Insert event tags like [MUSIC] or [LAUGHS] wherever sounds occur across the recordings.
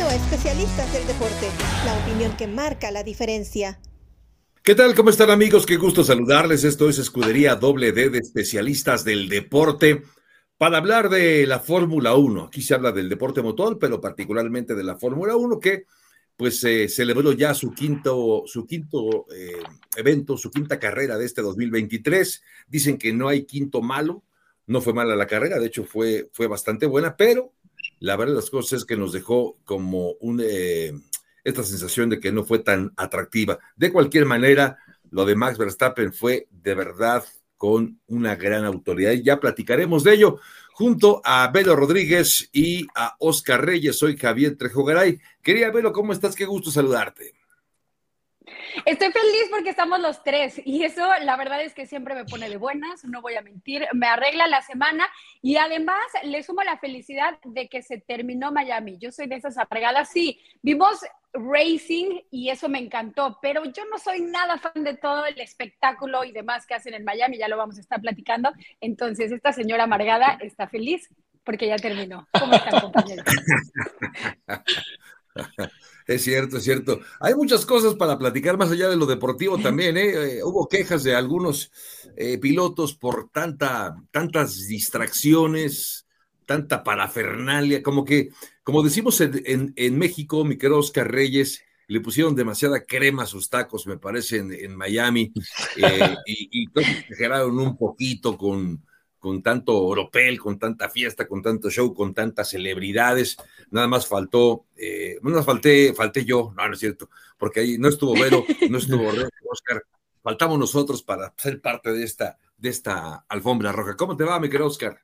A Especialistas del Deporte, la opinión que marca la diferencia. ¿Qué tal? ¿Cómo están amigos? Qué gusto saludarles. Esto es Escudería Doble D de Especialistas del Deporte para hablar de la Fórmula 1. Aquí se habla del deporte motor, pero particularmente de la Fórmula 1 que pues celebró ya su quinto, su quinto eh, evento, su quinta carrera de este 2023. Dicen que no hay quinto malo, no fue mala la carrera, de hecho fue, fue bastante buena, pero la verdad de las cosas es que nos dejó como un, eh, esta sensación de que no fue tan atractiva. De cualquier manera, lo de Max Verstappen fue de verdad con una gran autoridad y ya platicaremos de ello junto a Velo Rodríguez y a Oscar Reyes. Soy Javier Trejo Garay. Quería Velo, ¿cómo estás? Qué gusto saludarte. Estoy feliz porque estamos los tres y eso la verdad es que siempre me pone de buenas, no voy a mentir, me arregla la semana y además le sumo la felicidad de que se terminó Miami. Yo soy de esas arregadas, sí, vimos racing y eso me encantó, pero yo no soy nada fan de todo el espectáculo y demás que hacen en Miami, ya lo vamos a estar platicando. Entonces, esta señora amargada está feliz porque ya terminó. ¿Cómo están, compañeros? [LAUGHS] Es cierto, es cierto. Hay muchas cosas para platicar más allá de lo deportivo también. ¿eh? eh hubo quejas de algunos eh, pilotos por tanta, tantas distracciones, tanta parafernalia, como que, como decimos en, en, México, mi querido Oscar Reyes, le pusieron demasiada crema a sus tacos, me parece, en, Miami, eh, y, y exageraron un poquito con, con tanto oropel, con tanta fiesta, con tanto show, con tantas celebridades. Nada más faltó, eh, nada más falté, falté yo, no, no es cierto, porque ahí no estuvo Vero, no estuvo [LAUGHS] Oscar, faltamos nosotros para ser parte de esta, de esta alfombra roja. ¿Cómo te va, mi querido Oscar?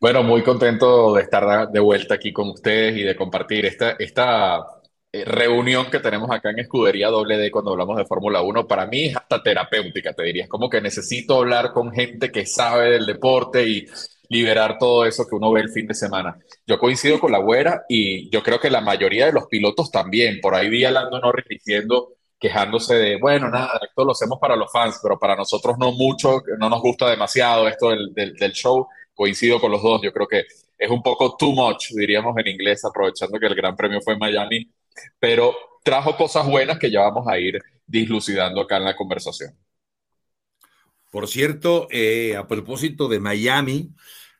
Bueno, muy contento de estar de vuelta aquí con ustedes y de compartir esta, esta eh, reunión que tenemos acá en Escudería Doble D cuando hablamos de Fórmula 1, para mí es hasta terapéutica, te diría. Es como que necesito hablar con gente que sabe del deporte y liberar todo eso que uno ve el fin de semana. Yo coincido con la güera y yo creo que la mayoría de los pilotos también. Por ahí vi a Lando Norris diciendo, quejándose de, bueno, nada, esto lo hacemos para los fans, pero para nosotros no mucho, no nos gusta demasiado esto del, del, del show. Coincido con los dos, yo creo que es un poco too much, diríamos en inglés, aprovechando que el Gran Premio fue en Miami pero trajo cosas buenas que ya vamos a ir dislucidando acá en la conversación. Por cierto, eh, a propósito de Miami,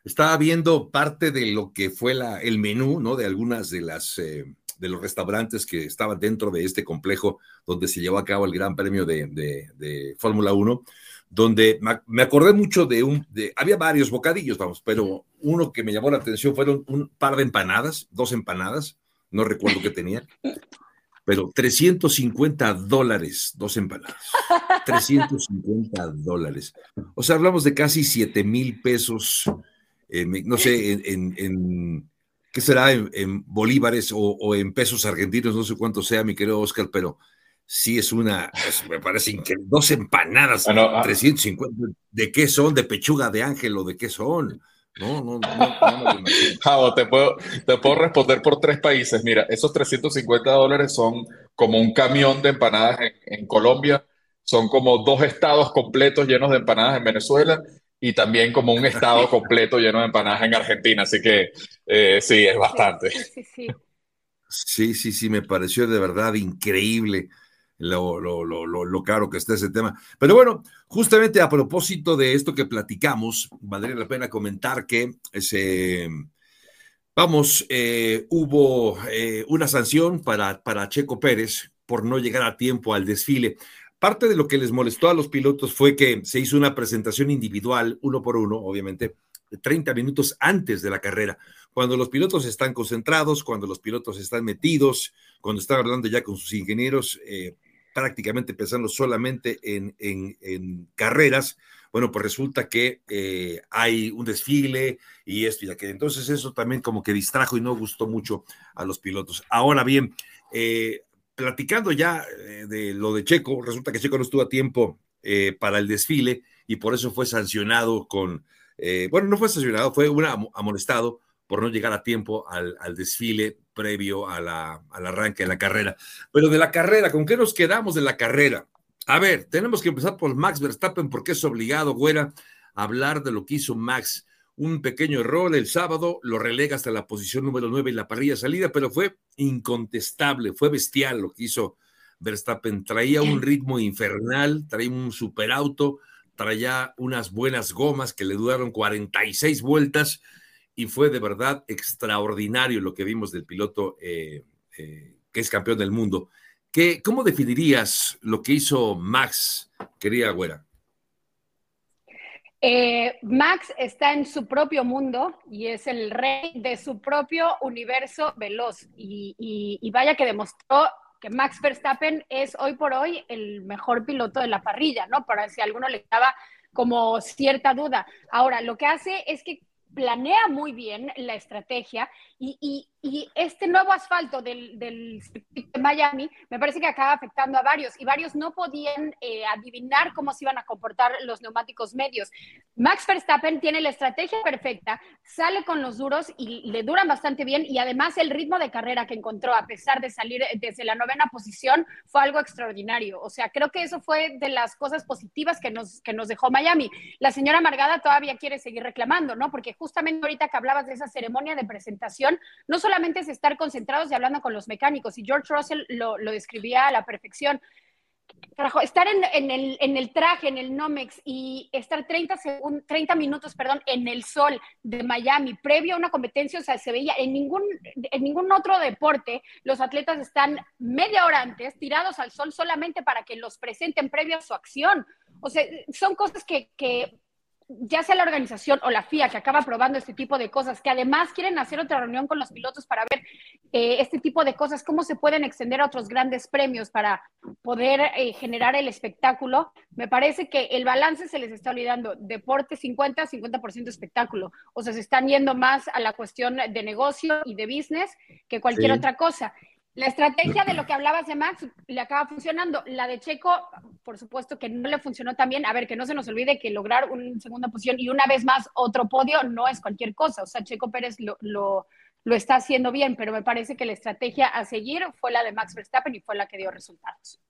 estaba viendo parte de lo que fue la, el menú, ¿no? De algunas de las eh, de los restaurantes que estaban dentro de este complejo donde se llevó a cabo el Gran Premio de, de, Fórmula 1, donde me acordé mucho de un, de, había varios bocadillos, vamos, pero uno que me llamó la atención fueron un par de empanadas, dos empanadas, no recuerdo qué tenía, pero 350 dólares, dos empanadas. 350 dólares. O sea, hablamos de casi 7 mil pesos, no sé, en, ¿qué será? En, bolívares o, en pesos argentinos, no sé cuánto sea, mi querido Oscar, pero sí es una, me parece increíble. Dos empanadas, 350, ah. ¿de qué son? ¿De pechuga de ángel o de qué son? No, no, no. [LAUGHS] te puedo, te puedo responder por tres países. Mira, esos 350 dólares son como un camión de empanadas en, Colombia, son como dos estados completos llenos de empanadas en Venezuela y también como un estado [LAUGHS] completo lleno de empanadas en Argentina. Así que eh, sí, es bastante. Sí sí, sí, sí. Sí, sí, me pareció de verdad increíble lo, lo, lo, lo, caro que está ese tema. Pero bueno, justamente a propósito de esto que platicamos, valdría la pena comentar que ese, vamos, eh, hubo eh, una sanción para, para Checo Pérez por no llegar a tiempo al desfile. Parte de lo que les molestó a los pilotos fue que se hizo una presentación individual, uno por uno, obviamente, 30 minutos antes de la carrera, cuando los pilotos están concentrados, cuando los pilotos están metidos, cuando están hablando ya con sus ingenieros, eh, prácticamente pensando solamente en, carreras, bueno, pues resulta que eh, hay un desfile y esto y aquello. Entonces eso también como que distrajo y no gustó mucho a los pilotos. Ahora bien, eh, platicando ya eh, de lo de Checo, resulta que Checo no estuvo a tiempo para el desfile y por eso fue sancionado con, bueno, no fue sancionado, fue un amonestado por no llegar a tiempo al, desfile previo a la, al arranque de la carrera. Pero de la carrera, ¿con qué nos quedamos de la carrera? A ver, tenemos que empezar por Max Verstappen porque es obligado, güera, a hablar de lo que hizo Max. un pequeño error el sábado, lo relega hasta la posición número 9 en la parrilla salida, pero fue incontestable, fue bestial lo que hizo Verstappen. Traía un [CLEARS THROAT] ritmo infernal, traía un superauto, traía unas buenas gomas que le duraron 46 vueltas y fue de verdad extraordinario lo que vimos del piloto eh, eh, que es campeón del mundo. ¿Qué, ¿Cómo definirías lo que hizo Max, querida Güera? Eh, Max está en su propio mundo y es el rey de su propio universo veloz. Y, vaya que demostró que Max Verstappen es hoy por hoy el mejor piloto de la parrilla, ¿no? Para si alguno le daba como cierta duda. Ahora, lo que hace es que planea muy bien la estrategia y, este nuevo asfalto del, del de Miami me parece que acaba afectando a varios y varios no podían eh, adivinar cómo se iban a comportar los neumáticos medios. Max Verstappen tiene la estrategia perfecta, sale con los duros y le duran bastante bien y además el ritmo de carrera que encontró a pesar de salir desde la novena posición fue algo extraordinario. O sea, creo que eso fue de las cosas positivas que nos, que nos dejó Miami. La señora Margada todavía quiere seguir reclamando, ¿no? Porque justamente ahorita que hablabas de esa ceremonia de presentación, no solamente es estar concentrados y hablando con los mecánicos, y George Russell lo, describía a la perfección. Estar en, el, traje, en el Nomex y estar 30, 30 minutos perdón, en el sol de Miami, previo a una competencia, o sea, se veía en ningún, en ningún otro deporte, los atletas están media hora antes tirados al sol solamente para que los presenten previo a su acción. O sea, son cosas que, que ya sea la organización o la FIA que acaba probando este tipo de cosas, que además quieren hacer otra reunión con los pilotos para ver eh, este tipo de cosas, cómo se pueden extender a otros grandes premios para poder eh, generar el espectáculo, me parece que el balance se les está olvidando. Deporte 50, 50% espectáculo. O sea, se están yendo más a la cuestión de negocio y de business que cualquier otra cosa. La estrategia de lo que hablabas de Max le acaba funcionando. La de Checo, por supuesto que no le funcionó tan bien. A ver, que no se nos olvide que lograr una segunda posición y una vez más otro podio no es cualquier cosa. O sea, Checo Pérez lo, lo, está haciendo bien, pero me parece que la estrategia a seguir fue la de Max Verstappen y fue la que dio resultados.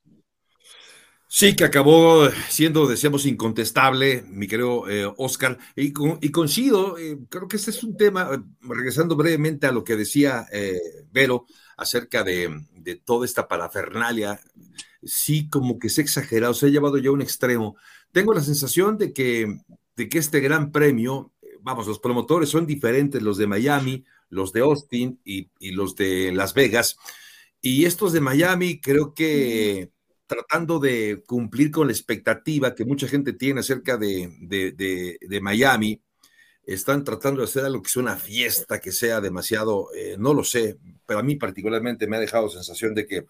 Sí, que acabó siendo, decíamos, incontestable, mi querido eh, Oscar, y, y coincido, eh, creo que este es un tema, eh, regresando brevemente a lo que decía Vero, acerca de, toda esta parafernalia, sí como que se ha exagerado, se ha llevado ya un extremo. Tengo la sensación de que, de que este gran premio, vamos, los promotores son diferentes, los de Miami, los de Austin y, los de Las Vegas. Y estos de Miami creo que tratando de cumplir con la expectativa que mucha gente tiene acerca de, de Miami, están tratando de hacer algo que sea una fiesta, que sea demasiado, eh, no lo sé, pero a mí particularmente me ha dejado sensación de que,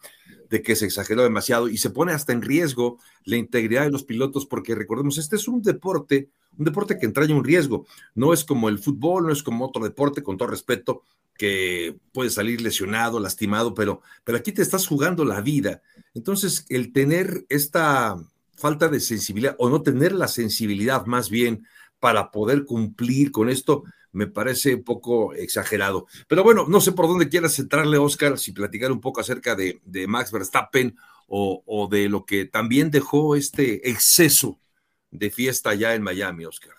de que se exageró demasiado y se pone hasta en riesgo la integridad de los pilotos, porque recordemos, este es un deporte, un deporte que entraña un riesgo, no es como el fútbol, no es como otro deporte, con todo respeto, que puede salir lesionado, lastimado, pero, pero aquí te estás jugando la vida. Entonces, el tener esta falta de sensibilidad o no tener la sensibilidad más bien para poder cumplir con esto, me parece un poco exagerado. Pero bueno, no sé por dónde quieras centrarle, Oscar, si platicar un poco acerca de, Max Verstappen o, de lo que también dejó este exceso de fiesta allá en Miami, Oscar.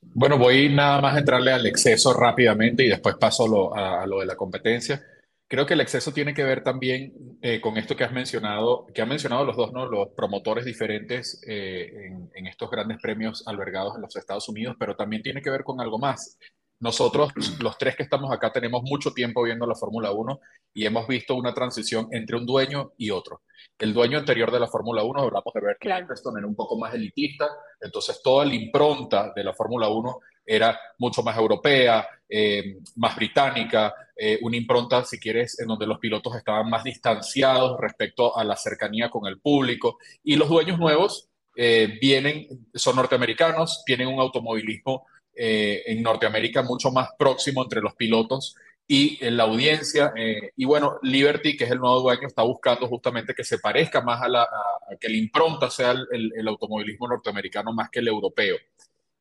Bueno, voy nada más a entrarle al exceso rápidamente y después paso a lo de la competencia. Creo que el exceso tiene que ver también eh, con esto que has mencionado, que han mencionado los dos, ¿no? Los promotores diferentes eh, en, estos grandes premios albergados en los Estados Unidos, pero también tiene que ver con algo más. Nosotros, los tres que estamos acá, tenemos mucho tiempo viendo la Fórmula 1 y hemos visto una transición entre un dueño y otro. El dueño anterior de la Fórmula 1, hablamos de Bernie claro. Eccleston, era un poco más elitista, entonces toda la impronta de la Fórmula 1 era mucho más europea, eh, más británica, eh, una impronta, si quieres, en donde los pilotos estaban más distanciados respecto a la cercanía con el público. Y los dueños nuevos eh, vienen, son norteamericanos, tienen un automovilismo en Norteamérica mucho más próximo entre los pilotos y la audiencia. y bueno, Liberty, que es el nuevo dueño, está buscando justamente que se parezca más a, la, que la impronta sea el automovilismo norteamericano más que el europeo.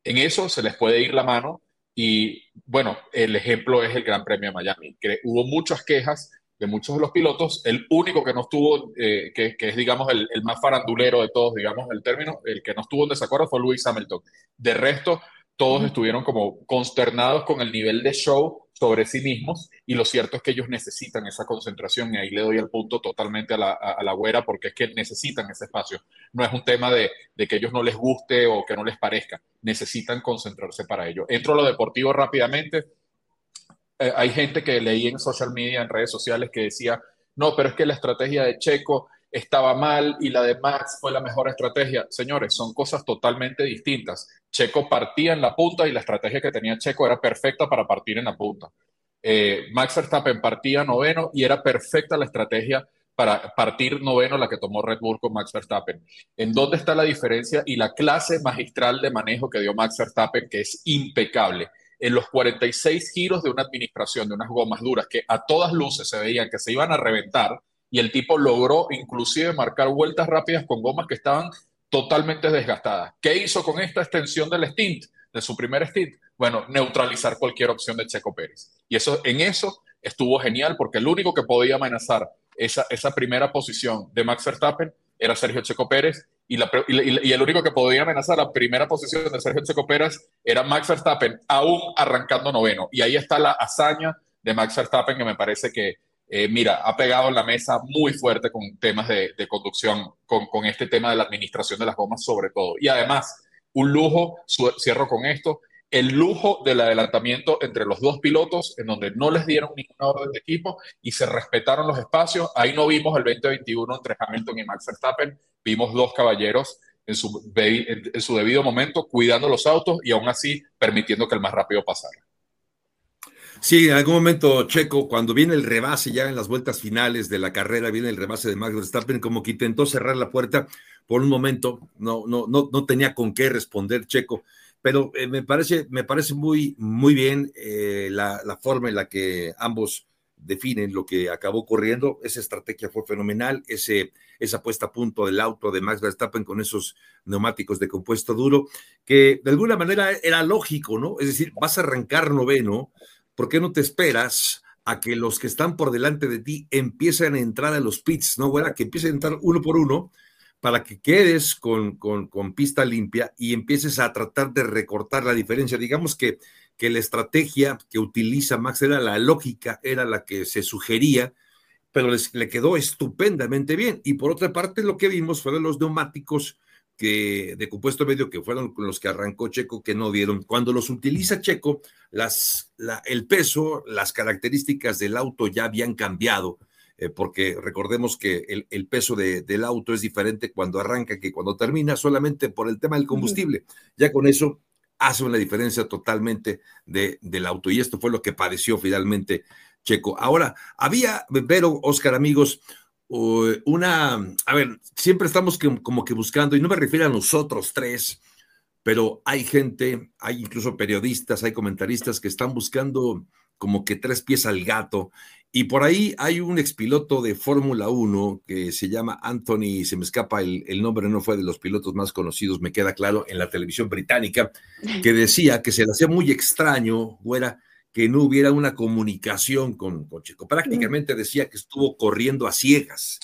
En eso se les puede ir la mano y bueno, el ejemplo es el Gran Premio de Miami, que hubo muchas quejas de muchos de los pilotos, el único que no estuvo, eh, que, es digamos el, más farandulero de todos, digamos el término, el que no estuvo en desacuerdo fue Luis Hamilton. De resto, todos estuvieron como consternados con el nivel de show sobre sí mismos y lo cierto es que ellos necesitan esa concentración y ahí le doy el punto totalmente a la, a, la güera porque es que necesitan ese espacio. No es un tema de, de, que ellos no les guste o que no les parezca, necesitan concentrarse para ello. Entro a lo deportivo rápidamente. Eh, hay gente que leí en social media, en redes sociales, que decía, no, pero es que la estrategia de Checo estaba mal y la de Max fue la mejor estrategia. Señores, son cosas totalmente distintas. Checo partía en la punta y la estrategia que tenía Checo era perfecta para partir en la punta. Eh, Max Verstappen partía noveno y era perfecta la estrategia para partir noveno la que tomó Red Bull con Max Verstappen. ¿En dónde está la diferencia y la clase magistral de manejo que dio Max Verstappen, que es impecable? En los 46 giros de una administración de unas gomas duras que a todas luces se veían que se iban a reventar, y el tipo logró inclusive marcar vueltas rápidas con gomas que estaban totalmente desgastadas. ¿Qué hizo con esta extensión del stint, de su primer stint? Bueno, neutralizar cualquier opción de Checo Pérez. Y eso, en eso estuvo genial porque el único que podía amenazar esa, esa primera posición de Max Verstappen era Sergio Checo Pérez y, y, el único que podía amenazar la primera posición de Sergio Checo Pérez era Max Verstappen, aún arrancando noveno. Y ahí está la hazaña de Max Verstappen que me parece que eh, mira, ha pegado en la mesa muy fuerte con temas de, conducción, con, este tema de la administración de las gomas sobre todo. Y además, un lujo, cierro con esto, el lujo del adelantamiento entre los dos pilotos, en donde no les dieron ninguna orden de equipo y se respetaron los espacios. Ahí no vimos el 2021 entre Hamilton y Max Verstappen, vimos dos caballeros en su, en su debido momento cuidando los autos y aún así permitiendo que el más rápido pasara. Sí, en algún momento, Checo, cuando viene el rebase ya en las vueltas finales de la carrera, viene el rebase de Max Verstappen, como que intentó cerrar la puerta por un momento, no, no, no, no tenía con qué responder Checo, pero eh, me, parece, me parece muy, muy bien eh, la, la, forma en la que ambos definen lo que acabó ocurriendo. Esa estrategia fue fenomenal, ese, esa puesta a punto del auto de Max Verstappen con esos neumáticos de compuesto duro, que de alguna manera era lógico, ¿no? Es decir, vas a arrancar noveno ¿por qué no te esperas a que los que están por delante de ti empiecen a entrar a los pits, ¿no, güera? Que empiecen a entrar uno por uno para que quedes con, con, con, pista limpia y empieces a tratar de recortar la diferencia. Digamos que, que la estrategia que utiliza Max era la lógica, era la que se sugería, pero les, le quedó estupendamente bien. Y por otra parte, lo que vimos fueron los neumáticos que, de compuesto medio que fueron con los que arrancó Checo que no dieron. Cuando los utiliza Checo, las, el peso, las características del auto ya habían cambiado, eh, porque recordemos que el, el peso de, del auto es diferente cuando arranca que cuando termina, solamente por el tema del combustible. Ya con eso hace una diferencia totalmente de, del auto y esto fue lo que padeció finalmente Checo. Ahora, había, pero Oscar, amigos, una, a ver, siempre estamos como que buscando, y no me refiero a nosotros tres, pero hay gente, hay incluso periodistas, hay comentaristas que están buscando como que tres pies al gato. Y por ahí hay un expiloto de Fórmula 1 que se llama Anthony, se me escapa el, el, nombre, no fue de los pilotos más conocidos, me queda claro, en la televisión británica, que [LAUGHS] decía que se le hacía muy extraño, fuera que no hubiera una comunicación con, con Checo. Prácticamente decía que estuvo corriendo a ciegas,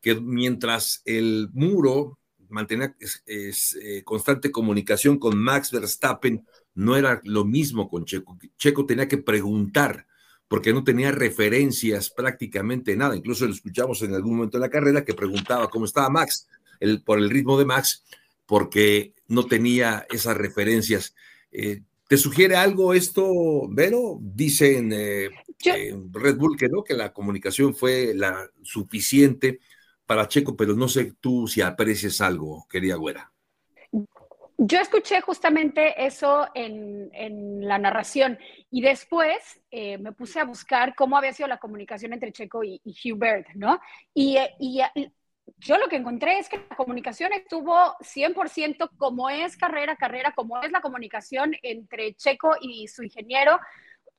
que mientras el muro mantenía es, eh, constante comunicación con Max Verstappen, no era lo mismo con Checo. Checo tenía que preguntar porque no tenía referencias prácticamente nada. Incluso lo escuchamos en algún momento de la carrera que preguntaba cómo estaba Max, el, por el ritmo de Max, porque no tenía esas referencias. Eh, ¿Te sugiere algo esto, Vero? Dicen eh, Red Bull que no, que la comunicación fue la suficiente para Checo, pero no sé tú si aprecias algo, querida güera. Yo escuché justamente eso en, en la narración y después eh, me puse a buscar cómo había sido la comunicación entre Checo y, y Hubert, ¿no? Y, eh, y, yo lo que encontré es que la comunicación estuvo 100% como es carrera, carrera, como es la comunicación entre Checo y su ingeniero.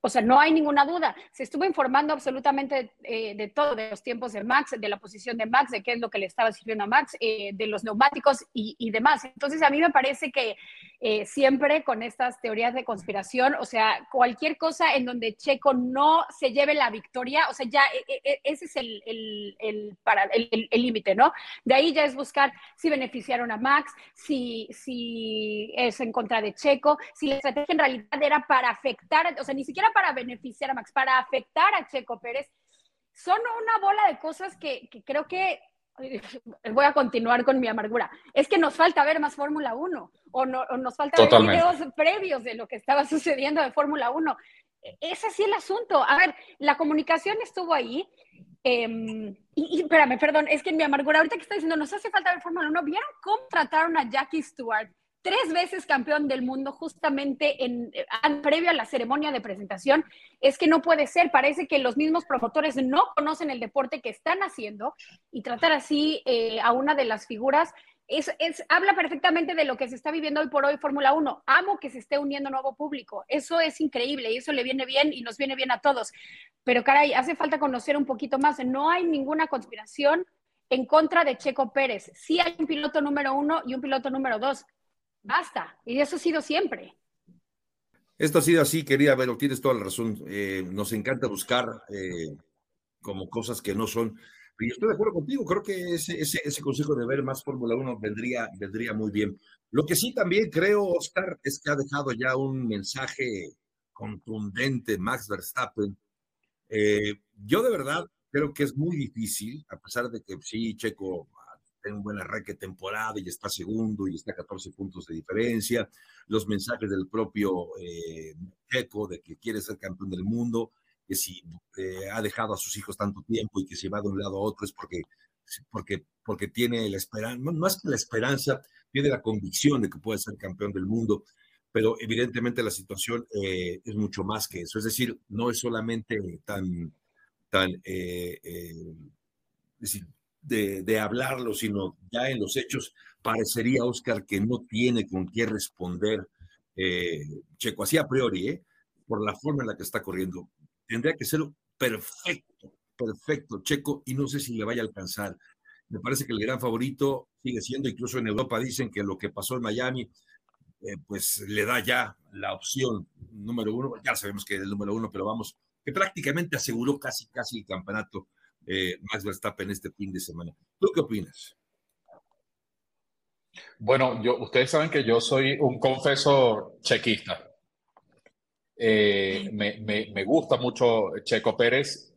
O sea, no hay ninguna duda. Se estuvo informando absolutamente eh, de todo, de los tiempos de Max, de la posición de Max, de qué es lo que le estaba sirviendo a Max, eh, de los neumáticos y, y, demás. Entonces, a mí me parece que eh, siempre con estas teorías de conspiración, o sea, cualquier cosa en donde Checo no se lleve la victoria, o sea, ya e, e, e, ese es el, el, para, el límite, ¿no? De ahí ya es buscar si beneficiaron a Max, si, si es en contra de Checo, si la estrategia en realidad era para afectar, o sea, ni siquiera para beneficiar a Max, para afectar a Checo Pérez. Son una bola de cosas que creo que [LAUGHS] voy a continuar con mi amargura. Es que nos falta ver más Fórmula 1 o, no, nos falta ver videos previos de lo que estaba [LAUGHS] sucediendo de Fórmula 1. Es así el asunto. A ver, la comunicación estuvo ahí. Em, y, espérame, perdón, es que en mi amargura, ahorita que está diciendo, nos hace falta ver Fórmula 1, ¿vieron cómo trataron a Jackie Stewart? Tres veces campeón del mundo justamente en, previo a la ceremonia de presentación, es que no puede ser. Parece que los mismos promotores no conocen el deporte que están haciendo y tratar así eh, a una de las figuras es, es, habla perfectamente de lo que se está viviendo hoy por hoy Fórmula 1. Amo que se esté uniendo nuevo público. Eso es increíble y eso le viene bien y nos viene bien a todos. Pero caray, hace falta conocer un poquito más. No hay ninguna conspiración en contra de Checo Pérez. Sí hay un piloto número uno y un piloto número dos Basta. Y eso ha sido siempre. Esto ha sido así, querida Vero, tienes toda la razón. Eh, nos encanta buscar eh, como cosas que no son. Y estoy de acuerdo contigo, creo que ese, consejo de ver más Fórmula 1 vendría, vendría muy bien. Lo que sí también creo, Oscar, es que ha dejado ya un mensaje contundente Max Verstappen. Eh, yo de verdad creo que es muy difícil, a pesar de que sí, Checo tiene un buen arranque temporada y está segundo y está a 14 puntos de diferencia. Los mensajes del propio eh, Checo de que quiere ser campeón del mundo, que si eh, ha dejado a sus hijos tanto tiempo y que se va de un lado a otro es porque, porque, porque tiene la esperanza, más que la esperanza, tiene la convicción de que puede ser campeón del mundo. Pero evidentemente la situación eh, es mucho más que eso. Es decir, no es solamente tan, tan, eh, es decir, de, hablarlo, sino ya en los hechos, parecería, Oscar, que no tiene con qué responder eh, Checo, así a priori, ¿eh? por la forma en la que está corriendo. Tendría que ser perfecto, perfecto, Checo, y no sé si le vaya a alcanzar. Me parece que el gran favorito sigue siendo, incluso en Europa dicen que lo que pasó en Miami, eh, pues le da ya la opción número uno, ya sabemos que es el número uno, pero vamos, que prácticamente aseguró casi, casi el campeonato eh, Max Verstappen este fin de semana. ¿Tú qué opinas? Bueno, yo, ustedes saben que yo soy un confeso chequista. Eh, me, me, gusta mucho Checo Pérez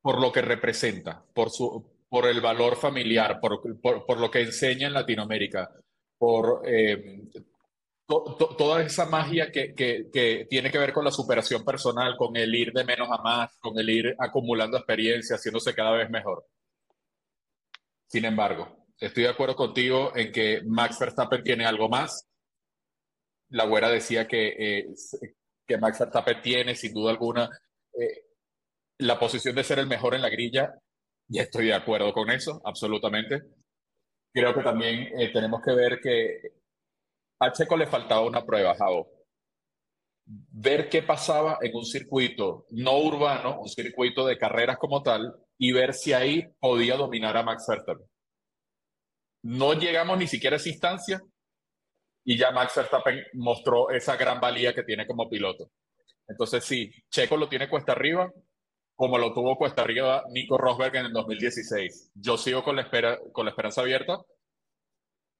por lo que representa, por, su, por el valor familiar, por, por, lo que enseña en Latinoamérica, por eh, toda esa magia que, que, tiene que ver con la superación personal, con el ir de menos a más, con el ir acumulando experiencia, haciéndose cada vez mejor. Sin embargo, estoy de acuerdo contigo en que Max Verstappen tiene algo más. La güera decía que, eh, que Max Verstappen tiene, sin duda alguna, eh, la posición de ser el mejor en la grilla. Y estoy de acuerdo con eso, absolutamente. Creo que también eh, tenemos que ver que a Checo le faltaba una prueba, Javo. Ver qué pasaba en un circuito no urbano, un circuito de carreras como tal, y ver si ahí podía dominar a Max Verstappen. No llegamos ni siquiera a esa instancia y ya Max Verstappen mostró esa gran valía que tiene como piloto. Entonces sí, Checo lo tiene cuesta arriba, como lo tuvo cuesta arriba Nico Rosberg en el 2016. Yo sigo con la, espera, con la esperanza abierta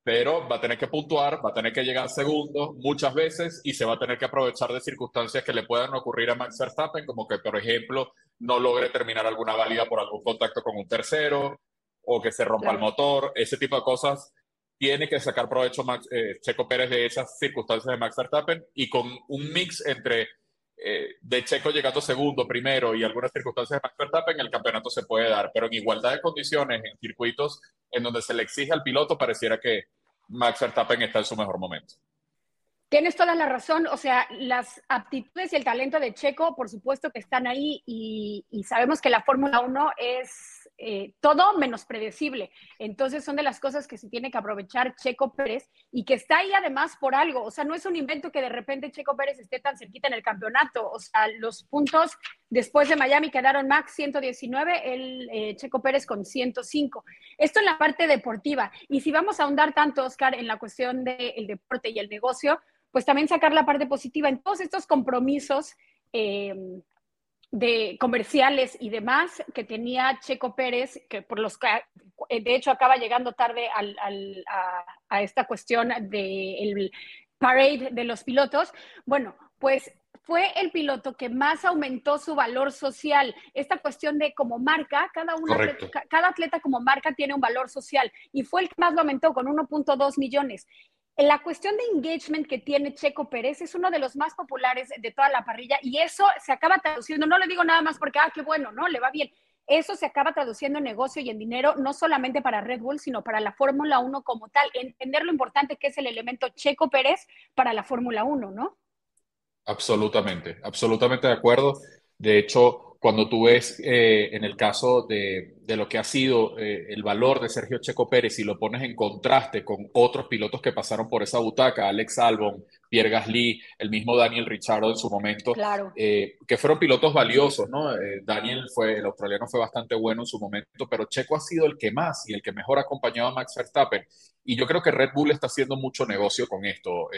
pero va a tener que puntuar, va a tener que llegar segundo muchas veces y se va a tener que aprovechar de circunstancias que le puedan ocurrir a Max Verstappen, como que, por ejemplo, no logre terminar alguna válida por algún contacto con un tercero o que se rompa el motor, ese tipo de cosas. Tiene que sacar provecho Max, eh, Checo Pérez de esas circunstancias de Max Verstappen y con un mix entre eh, de Checo llegando segundo, primero y algunas circunstancias de Max Verstappen, el campeonato se puede dar, pero en igualdad de condiciones, en circuitos en donde se le exige al piloto, pareciera que Max Verstappen está en su mejor momento. Tienes toda la razón, o sea, las aptitudes y el talento de Checo, por supuesto que están ahí y, y sabemos que la Fórmula 1 es eh, todo menos predecible. Entonces son de las cosas que se tiene que aprovechar Checo Pérez y que está ahí además por algo. O sea, no es un invento que de repente Checo Pérez esté tan cerquita en el campeonato. O sea, los puntos después de Miami quedaron Max 119, el eh, Checo Pérez con 105. Esto en la parte deportiva. Y si vamos a ahondar tanto, Oscar, en la cuestión del deporte y el negocio, pues también sacar la parte positiva en todos estos compromisos. Eh, de comerciales y demás que tenía Checo Pérez, que por los que eh, de hecho acaba llegando tarde al, al, a, esta cuestión del parade de los pilotos. Bueno, pues fue el piloto que más aumentó su valor social. Esta cuestión de como marca, cada, una cada atleta como marca tiene un valor social y fue el que más lo aumentó con 1.2 millones la cuestión de engagement que tiene Checo Pérez es uno de los más populares de toda la parrilla y eso se acaba traduciendo, no le digo nada más porque, ah, qué bueno, ¿no? Le va bien. Eso se acaba traduciendo en negocio y en dinero, no solamente para Red Bull, sino para la Fórmula 1 como tal. Entender lo importante que es el elemento Checo Pérez para la Fórmula 1, ¿no? Absolutamente, absolutamente de acuerdo. De hecho, cuando tú ves eh, en el caso de, de, lo que ha sido eh, el valor de Sergio Checo Pérez y lo pones en contraste con otros pilotos que pasaron por esa butaca, Alex Albon, Pierre Gasly, el mismo Daniel Ricciardo en su momento, claro. eh, que fueron pilotos valiosos, ¿no? Daniel fue, el australiano fue bastante bueno en su momento, pero Checo ha sido el que más y el que mejor ha acompañado a Max Verstappen. Y yo creo que Red Bull está haciendo mucho negocio con esto.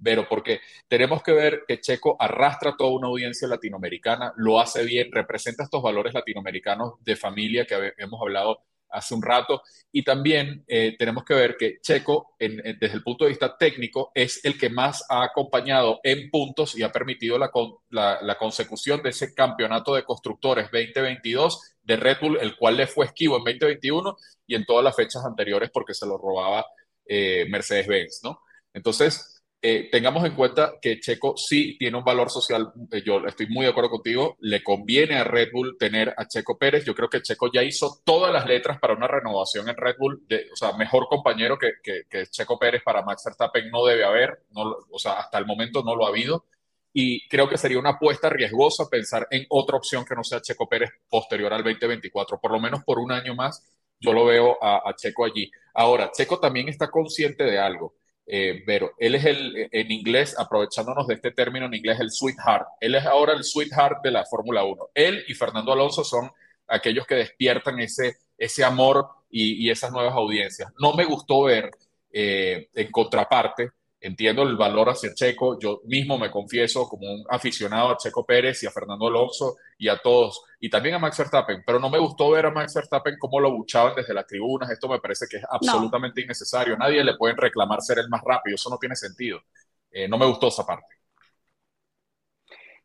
Vero, porque tenemos que ver que Checo arrastra toda una audiencia latinoamericana, lo hace bien, representa estos valores latinoamericanos de familia que hemos hablado hace un rato, y también eh, tenemos que ver que Checo, desde el punto de vista técnico, es el que más ha acompañado en puntos y ha permitido la, la consecución de ese campeonato de constructores 2022 de Red Bull, el cual le fue esquivo en 2021 y en todas las fechas anteriores porque se lo robaba eh, Mercedes-Benz, ¿no? Entonces, eh, tengamos en cuenta que Checo sí tiene un valor social, eh, yo estoy muy de acuerdo contigo, le conviene a Red Bull tener a Checo Pérez, yo creo que Checo ya hizo todas las letras para una renovación en Red Bull, de, o sea, mejor compañero que, que, Checo Pérez para Max Verstappen no debe haber, no, o sea, hasta el momento no lo ha habido, y creo que sería una apuesta riesgosa pensar en otra opción que no sea Checo Pérez posterior al 2024, por lo menos por un año más, yo lo veo a, a Checo allí. Ahora, Checo también está consciente de algo eh, pero él es el, en inglés, aprovechándonos de este término en inglés, el sweetheart. Él es ahora el sweetheart de la Fórmula 1. Él y Fernando Alonso son aquellos que despiertan ese, ese amor y, esas nuevas audiencias. No me gustó ver eh, en contraparte entiendo el valor hacia Checo, yo mismo me confieso como un aficionado a Checo Pérez y a Fernando Alonso y a todos, y también a Max Verstappen, pero no me gustó ver a Max Verstappen cómo lo buchaban desde las tribunas, esto me parece que es absolutamente innecesario, nadie le pueden reclamar ser el más rápido, eso no tiene sentido, eh, no me gustó esa parte.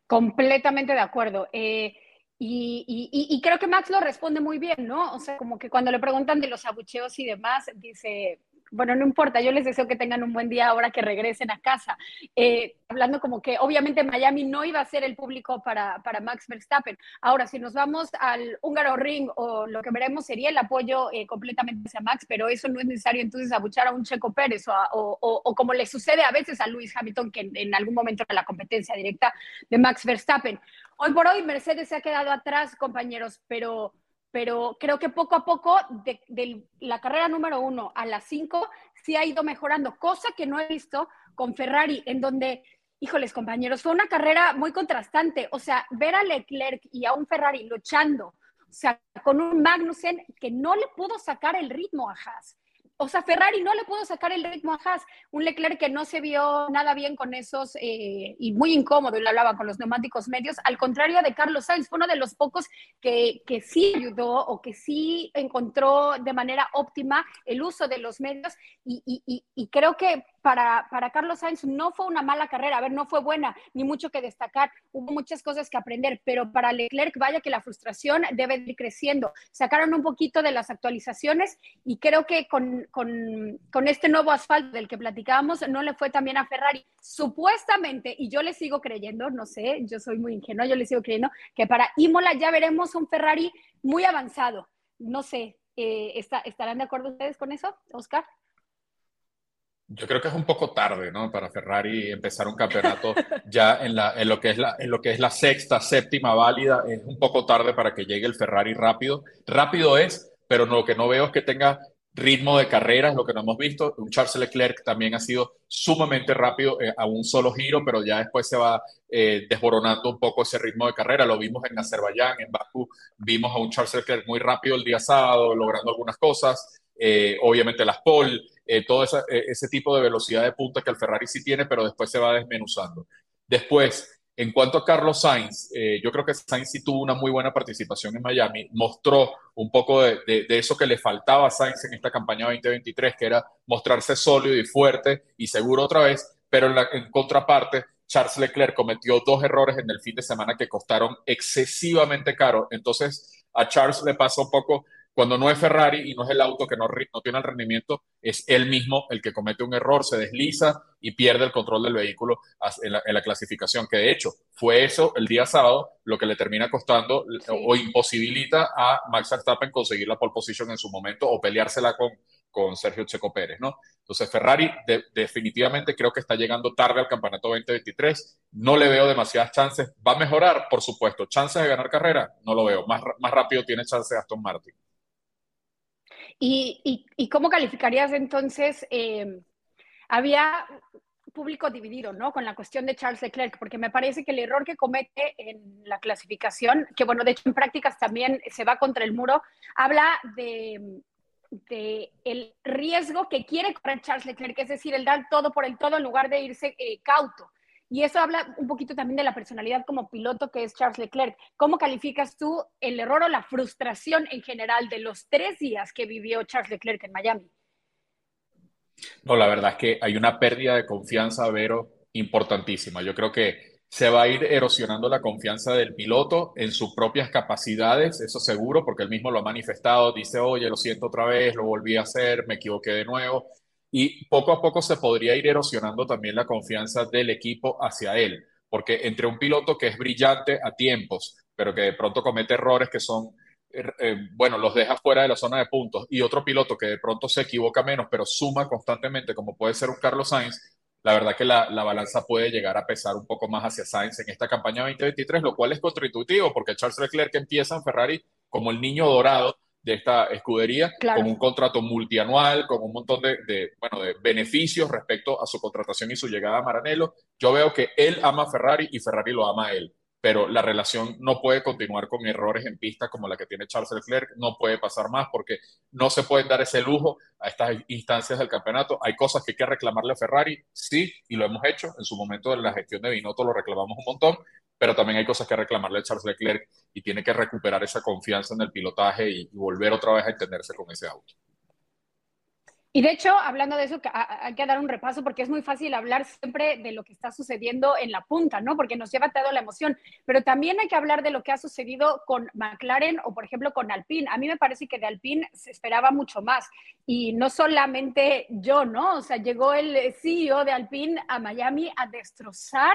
Completamente de acuerdo. Eh, y, y, creo que Max lo responde muy bien, ¿no? O sea, como que cuando le preguntan de los abucheos y demás, dice, bueno, no importa, yo les deseo que tengan un buen día ahora que regresen a casa. Eh, hablando como que obviamente Miami no iba a ser el público para, para, Max Verstappen. Ahora, si nos vamos al húngaro ring o lo que veremos sería el apoyo eh, completamente hacia Max, pero eso no es necesario entonces abuchar a un Checo Pérez o, o, como le sucede a veces a Lewis Hamilton, que en, algún momento era la competencia directa de Max Verstappen. Hoy por hoy Mercedes se ha quedado atrás, compañeros, pero pero creo que poco a poco, de, la carrera número uno a la cinco, sí ha ido mejorando, cosa que no he visto con Ferrari, en donde, híjoles compañeros, fue una carrera muy contrastante, o sea, ver a Leclerc y a un Ferrari luchando, o sea, con un Magnussen que no le pudo sacar el ritmo a Haas o sea, Ferrari no le pudo sacar el ritmo a Haas. Un Leclerc que no se vio nada bien con esos eh, y muy incómodo, y le hablaba con los neumáticos medios, al contrario de Carlos Sainz, fue uno de los pocos que, que sí ayudó o que sí encontró de manera óptima el uso de los medios y, y, y creo que para, Carlos Sainz no fue una mala carrera, a ver, no fue buena, ni mucho que destacar, hubo muchas cosas que aprender, pero para Leclerc, vaya que la frustración debe ir creciendo. Sacaron un poquito de las actualizaciones y creo que con, con, este nuevo asfalto del que platicábamos, no le fue también a Ferrari. Supuestamente, y yo le sigo creyendo, no sé, yo soy muy ingenua, yo le sigo creyendo que para Imola ya veremos un Ferrari muy avanzado. No sé, eh, ¿estarán de acuerdo ustedes con eso, Oscar? Yo creo que es un poco tarde, ¿no? Para Ferrari empezar un campeonato ya en, la, en, lo que es la, en lo que es la sexta, séptima válida. Es un poco tarde para que llegue el Ferrari rápido. Rápido es, pero lo que no veo es que tenga ritmo de carrera, es lo que no hemos visto. Un Charles Leclerc también ha sido sumamente rápido eh, a un solo giro, pero ya después se va eh, desboronando un poco ese ritmo de carrera. Lo vimos en Azerbaiyán, en Bakú, vimos a un Charles Leclerc muy rápido el día sábado, logrando algunas cosas. Eh, obviamente las pole, eh, todo eh, ese tipo de velocidad de punta que el Ferrari sí tiene, pero después se va desmenuzando. Después, en cuanto a Carlos Sainz, yo creo que Sainz sí tuvo una muy buena participación en Miami, mostró un poco de, eso que le faltaba a Sainz en esta campaña 2023, que era mostrarse sólido y fuerte y seguro otra vez, pero en, en contraparte, Charles Leclerc cometió dos errores en el fin de semana que costaron excesivamente caro. Entonces, a Charles le pasa un poco cuando no es Ferrari y no es el auto que no, no, tiene el rendimiento, es él mismo el que comete un error, se desliza y pierde el control del vehículo en la, clasificación, que de hecho fue eso el día sábado lo que le termina costando o imposibilita a Max Verstappen conseguir la pole position en su momento o peleársela con, con Sergio Checo Pérez, ¿no? Entonces Ferrari definitivamente creo que está llegando tarde al campeonato 2023, no le veo demasiadas chances, va a mejorar, por supuesto, chances de ganar carrera, no lo veo, más, más rápido tiene chances Aston Martin. ¿Y, cómo calificarías entonces? Eh, había público dividido, ¿no? Con la cuestión de Charles Leclerc, porque me parece que el error que comete en la clasificación, que bueno, de hecho en prácticas también se va contra el muro, habla de, el riesgo que quiere correr Charles Leclerc, es decir, el dar todo por el todo en lugar de irse eh, cauto. Y eso habla un poquito también de la personalidad como piloto que es Charles Leclerc. ¿Cómo calificas tú el error o la frustración en general de los tres días que vivió Charles Leclerc en Miami? No, la verdad es que hay una pérdida de confianza, Vero, importantísima. Yo creo que se va a ir erosionando la confianza del piloto en sus propias capacidades, eso seguro, porque él mismo lo ha manifestado, dice, oye, lo siento otra vez, lo volví a hacer, me equivoqué de nuevo y poco a poco se podría ir erosionando también la confianza del equipo hacia él, porque entre un piloto que es brillante a tiempos, pero que de pronto comete errores que son, er, eh, bueno, los deja fuera de la zona de puntos, y otro piloto que de pronto se equivoca menos, pero suma constantemente, como puede ser un Carlos Sainz, la verdad que la, la, balanza puede llegar a pesar un poco más hacia Sainz en esta campaña 2023, lo cual es contraintuitivo, porque Charles Leclerc empieza en Ferrari como el niño dorado, de esta escudería con un contrato multianual, con un montón de, bueno, de beneficios respecto a su contratación y su llegada a Maranello. Yo veo que él ama a Ferrari y Ferrari lo ama a él, pero la relación no puede continuar con errores en pista como la que tiene Charles Leclerc, no puede pasar más porque no se puede dar ese lujo a estas instancias del campeonato. Hay cosas que hay que reclamarle a Ferrari, sí, y lo hemos hecho. En su momento en la gestión de Binotto lo reclamamos un montón, pero también hay cosas que reclamarle a Charles Leclerc y tiene que recuperar esa confianza en el pilotaje y, volver otra vez a entenderse con ese auto. Y de hecho, hablando de eso, hay que dar un repaso porque es muy fácil hablar siempre de lo que está sucediendo en la punta, ¿no? Porque nos lleva toda la emoción, pero también hay que hablar de lo que ha sucedido con McLaren o, por ejemplo, con Alpine. A mí me parece que de Alpine se esperaba mucho más y no solamente yo, ¿no? O sea, llegó el CEO de Alpine a Miami a destrozar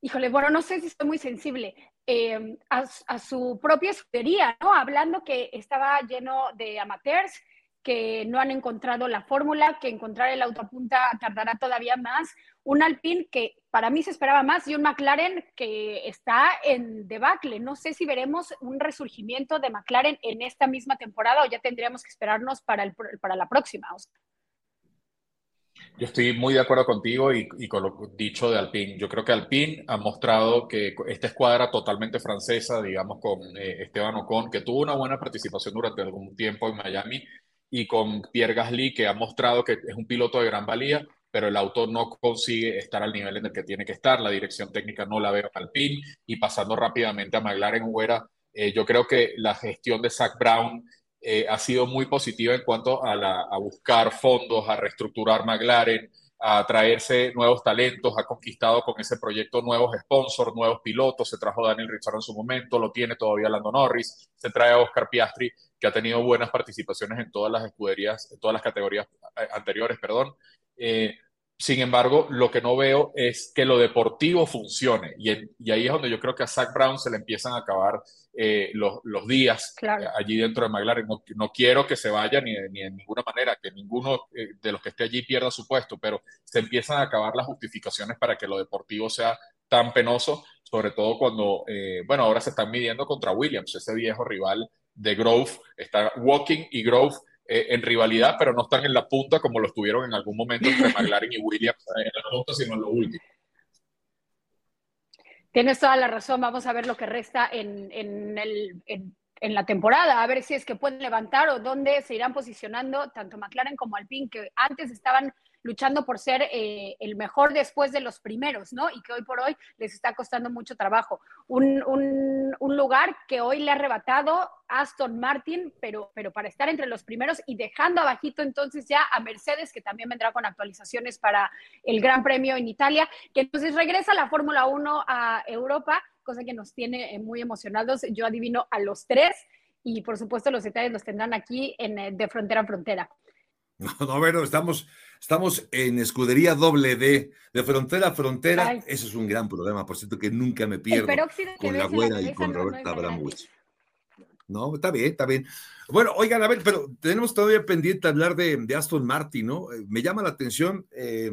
híjole, bueno, no sé si estoy muy sensible, eh, a, su propia escudería, ¿no? Hablando que estaba lleno de amateurs, que no han encontrado la fórmula, que encontrar el autopunta tardará todavía más. Un Alpine que para mí se esperaba más y un McLaren que está en debacle. No sé si veremos un resurgimiento de McLaren en esta misma temporada o ya tendríamos que esperarnos para, el, para la próxima. Yo estoy muy de acuerdo contigo y, con lo dicho de Alpine. Yo creo que Alpine ha mostrado que esta escuadra totalmente francesa, digamos, con eh, Esteban Ocon, que tuvo una buena participación durante algún tiempo en Miami, y con Pierre Gasly, que ha mostrado que es un piloto de gran valía, pero el auto no consigue estar al nivel en el que tiene que estar. La dirección técnica no la veo en Alpine. Y pasando rápidamente a McLaren Huera, eh, yo creo que la gestión de Zach Brown eh, ha sido muy positiva en cuanto a, buscar fondos, a reestructurar McLaren, a traerse nuevos talentos, ha conquistado con ese proyecto nuevos sponsors, nuevos pilotos, se trajo Daniel Richard en su momento, lo tiene todavía Lando Norris, se trae a Oscar Piastri, que ha tenido buenas participaciones en todas las escuderías, en todas las categorías eh, anteriores, perdón. Eh, sin embargo, lo que no veo es que lo deportivo funcione. Y, ahí es donde yo creo que a Zach Brown se le empiezan a acabar eh, los, días allí dentro de McLaren. No, quiero que se vaya ni, ni en ninguna manera, que ninguno eh, de los que esté allí pierda su puesto, pero se empiezan a acabar las justificaciones para que lo deportivo sea tan penoso, sobre todo cuando, eh, bueno, ahora se están midiendo contra Williams, ese viejo rival de Grove. Está Walking y Grove eh, en rivalidad, pero no están en la punta como lo estuvieron en algún momento entre [LAUGHS] McLaren y Williams en la punta, sino en lo último. Tienes toda la razón, vamos a ver lo que resta en, el, en, la temporada, a ver si es que pueden levantar o dónde se irán posicionando tanto McLaren como Alpine, que antes estaban luchando por ser eh, el mejor después de los primeros, ¿no? Y que hoy por hoy les está costando mucho trabajo. Un, lugar que hoy le ha arrebatado Aston Martin, pero, pero para estar entre los primeros y dejando abajito entonces ya a Mercedes, que también vendrá con actualizaciones para el Gran Premio en Italia, que entonces regresa la Fórmula 1 a Europa, cosa que nos tiene eh, muy emocionados. Yo adivino a los tres y por supuesto los detalles los tendrán aquí en, eh, de frontera a frontera. No, [LAUGHS] no, bueno, estamos, estamos en escudería doble D, de frontera a frontera. Eso es un gran problema, por cierto, que nunca me pierdo con la güera y con Roberta Abramowitz. No, está bien, está bien. Bueno, oigan, a ver, pero tenemos todavía pendiente hablar de, Aston Martin, ¿no? Eh, me llama la atención eh,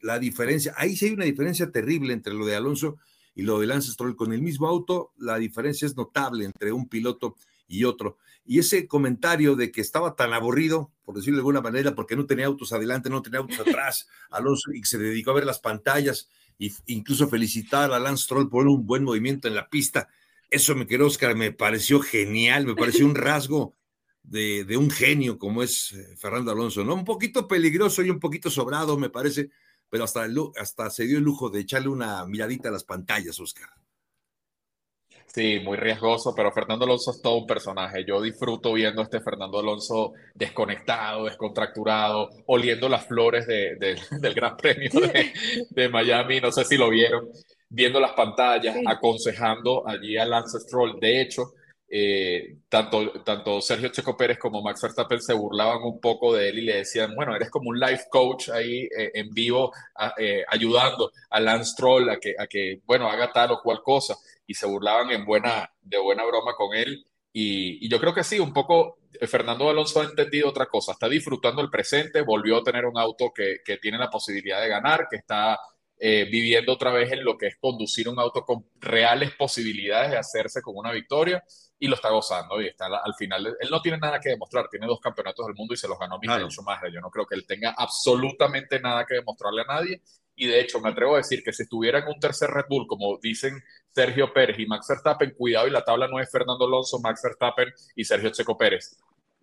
la diferencia. Ahí sí hay una diferencia terrible entre lo de Alonso y lo de Lance Stroll. Con el mismo auto, la diferencia es notable entre un piloto y otro. Y ese comentario de que estaba tan aburrido, por decirlo de alguna manera, porque no tenía autos adelante, no tenía autos atrás, [LAUGHS] Alonso, y se dedicó a ver las pantallas e incluso felicitar a Lance Stroll por un buen movimiento en la pista. Eso, me quedó, Oscar, me pareció genial, me pareció un rasgo de, de, un genio como es eh, Fernando Alonso, ¿no? Un poquito peligroso y un poquito sobrado, me parece, pero hasta, hasta se dio el lujo de echarle una miradita a las pantallas, Oscar. Sí, muy riesgoso, pero Fernando Alonso es todo un personaje. Yo disfruto viendo a este Fernando Alonso desconectado, descontracturado, oliendo las flores [LAUGHS] del Gran Premio de, Miami. No sé si lo vieron, viendo las pantallas, aconsejando allí a Lance Stroll. De hecho, eh, tanto, tanto Sergio Checo Pérez como Max Verstappen se burlaban un poco de él y le decían, bueno, eres como un life coach ahí eh, en vivo, eh, ayudando a Lance Stroll a que, a que, bueno, haga tal o cual cosa y se burlaban en buena, de buena broma con él. Y, yo creo que sí, un poco eh, Fernando Alonso ha entendido otra cosa, está disfrutando el presente, volvió a tener un auto que, que tiene la posibilidad de ganar, que está eh, viviendo otra vez en lo que es conducir un auto con reales posibilidades de hacerse con una victoria y lo está gozando y está al final, él no tiene nada que demostrar, tiene dos campeonatos del mundo y se los ganó Michael Schumacher, yo no creo que él tenga absolutamente nada que demostrarle a nadie y de hecho, me atrevo a decir que si estuviera en un tercer Red Bull, como dicen Sergio Pérez y Max Verstappen, cuidado, y la tabla no es Fernando Alonso, Max Verstappen y Sergio Checo Pérez.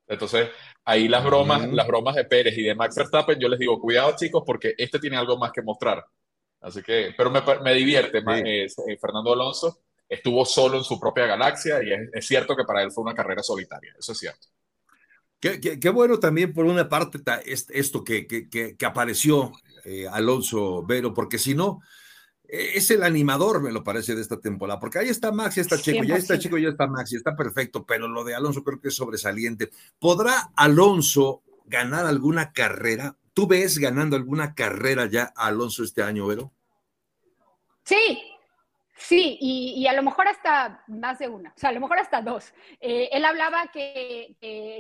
Entonces, ahí las bromas, las bromas de Pérez y de Max Verstappen, yo les digo, cuidado chicos, porque este tiene algo más que mostrar. Así que, pero me, me divierte, eh, eh, Fernando Alonso estuvo solo en su propia galaxia y es, cierto que para él fue una carrera solitaria, eso es cierto. Qué, bueno también por una parte esto que, que, que apareció eh, Alonso Vero, porque si no, es el animador, me lo parece, de esta temporada, porque ahí está Max y está Checo, ya está Checo, ya está Max y está perfecto, pero lo de Alonso creo que es sobresaliente. ¿Podrá Alonso ganar alguna carrera? ¿Tú ves ganando alguna carrera ya Alonso este año, Vero? Sí, Sí, y, a lo mejor hasta más de una, o sea, a lo mejor hasta dos. Eh, él hablaba que,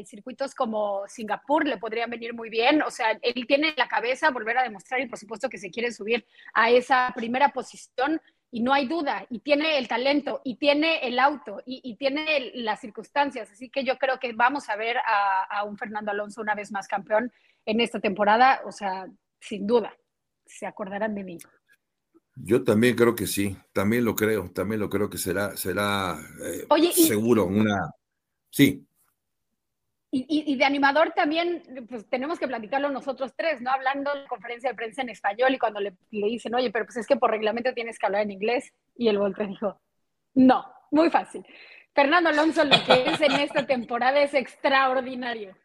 circuitos como Singapur le podrían venir muy bien, o sea, él tiene la cabeza volver a demostrar y por supuesto que se quiere subir a esa primera posición y no hay duda, y tiene el talento, y tiene el auto, y, tiene las circunstancias, así que yo creo que vamos a ver a, a un Fernando Alonso una vez más campeón en esta temporada, o sea, sin duda, se acordarán de mí. Yo también creo que sí, también lo creo, también lo creo que será, será eh, seguro una... Sí. Y, de animador también, pues tenemos que platicarlo nosotros tres, ¿no? Hablando en conferencia de prensa en español y cuando le, dicen, oye, pero pues es que por reglamento tienes que hablar en inglés, y el Volta dijo, no, muy fácil. Fernando Alonso lo que es en esta temporada es extraordinario.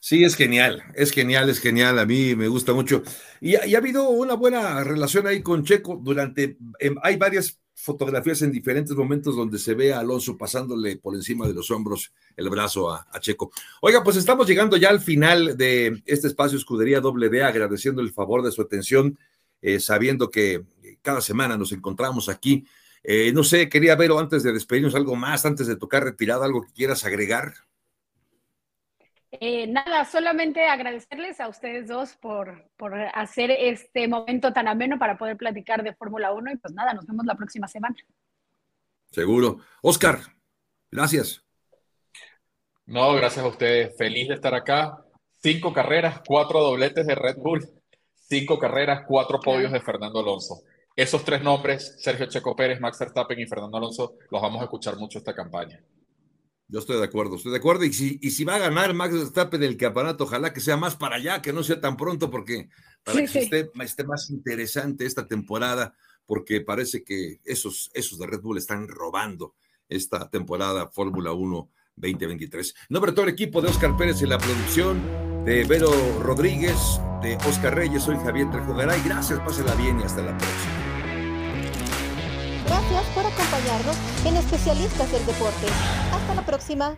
Sí, es genial, es genial, es genial, a mí me gusta mucho. Y, ha habido una buena relación ahí con Checo durante, em, hay varias fotografías en diferentes momentos donde se ve a Alonso pasándole por encima de los hombros el brazo a, Checo. Oiga, pues estamos llegando ya al final de este espacio Escudería D, agradeciendo el favor de su atención, eh, sabiendo que cada semana nos encontramos aquí. Eh, no sé, quería ver antes de despedirnos algo más, antes de tocar retirada, algo que quieras agregar. Eh, nada, solamente agradecerles a ustedes dos por, por hacer este momento tan ameno para poder platicar de Fórmula 1 y pues nada, nos vemos la próxima semana. Seguro. Oscar, gracias. No, gracias a ustedes. Feliz de estar acá. Cinco carreras, cuatro dobletes de Red Bull, cinco carreras, cuatro podios de Fernando Alonso. Esos tres nombres, Sergio Checo Pérez, Max Verstappen y Fernando Alonso, los vamos a escuchar mucho esta campaña. Yo estoy de acuerdo, estoy de acuerdo. Y si, y si va a ganar Max Verstappen el campeonato, ojalá que sea más para allá, que no sea tan pronto, porque para que [LAUGHS] Esté, esté, más interesante esta temporada, porque parece que esos, esos de Red Bull están robando esta temporada Fórmula 1 2023. Nombre todo el equipo de Oscar Pérez en la producción, de Vero Rodríguez, de Oscar Reyes, soy Javier Trejo Garay. Gracias, pásela bien y hasta la próxima. En Especialistas del Deporte. Hasta la próxima.